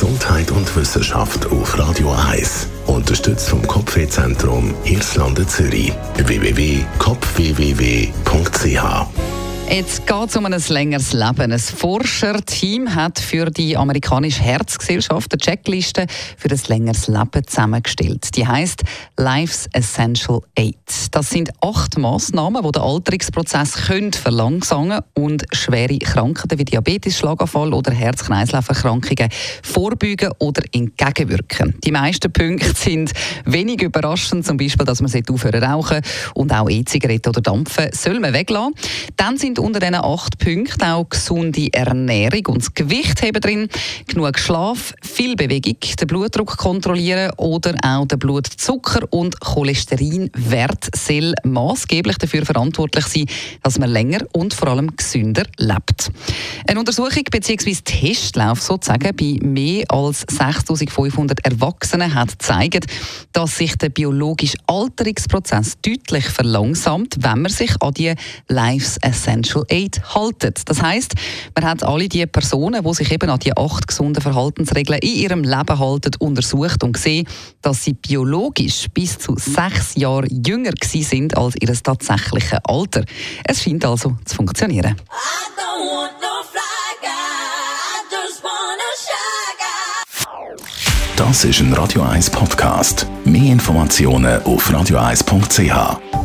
Gesundheit und Wissenschaft auf Radio 1. Unterstützt vom Kopfwehzentrum Irlande Zürich. www.kopfwww.ch Jetzt geht es um ein längeres Leben. Ein Forscherteam hat für die amerikanische Herzgesellschaft eine Checkliste für ein längeres Leben zusammengestellt. Die heißt Life's Essential Eight. Das sind acht Massnahmen, die den Alterungsprozess können verlangsamen und schwere Krankheiten wie Diabetes, Schlaganfall oder Herz-Kreislauf-Erkrankungen vorbeugen oder entgegenwirken. Die meisten Punkte sind wenig überraschend, zum Beispiel, dass man aufhören rauchen und auch E-Zigaretten oder Dampfen soll man weglassen. Dann sind unter diesen acht Punkten auch gesunde Ernährung und das Gewicht haben drin, genug Schlaf, viel Bewegung, den Blutdruck kontrollieren oder auch den Blutzucker und Cholesterinwert soll maßgeblich dafür verantwortlich sein, dass man länger und vor allem gesünder lebt. Eine Untersuchung bzw. Testlauf sozusagen bei mehr als 6500 Erwachsenen hat gezeigt, dass sich der biologische Alterungsprozess deutlich verlangsamt, wenn man sich an die Life's Essential Financial Aid halten. Das heißt, man hat alle die Personen, die sich eben an die acht gesunden Verhaltensregeln in ihrem Leben halten, untersucht und gesehen, dass sie biologisch bis zu sechs Jahre jünger sind als ihr tatsächliches Alter. Es scheint also zu funktionieren. Das ist ein Radio 1 Podcast. Mehr Informationen auf radio1.ch.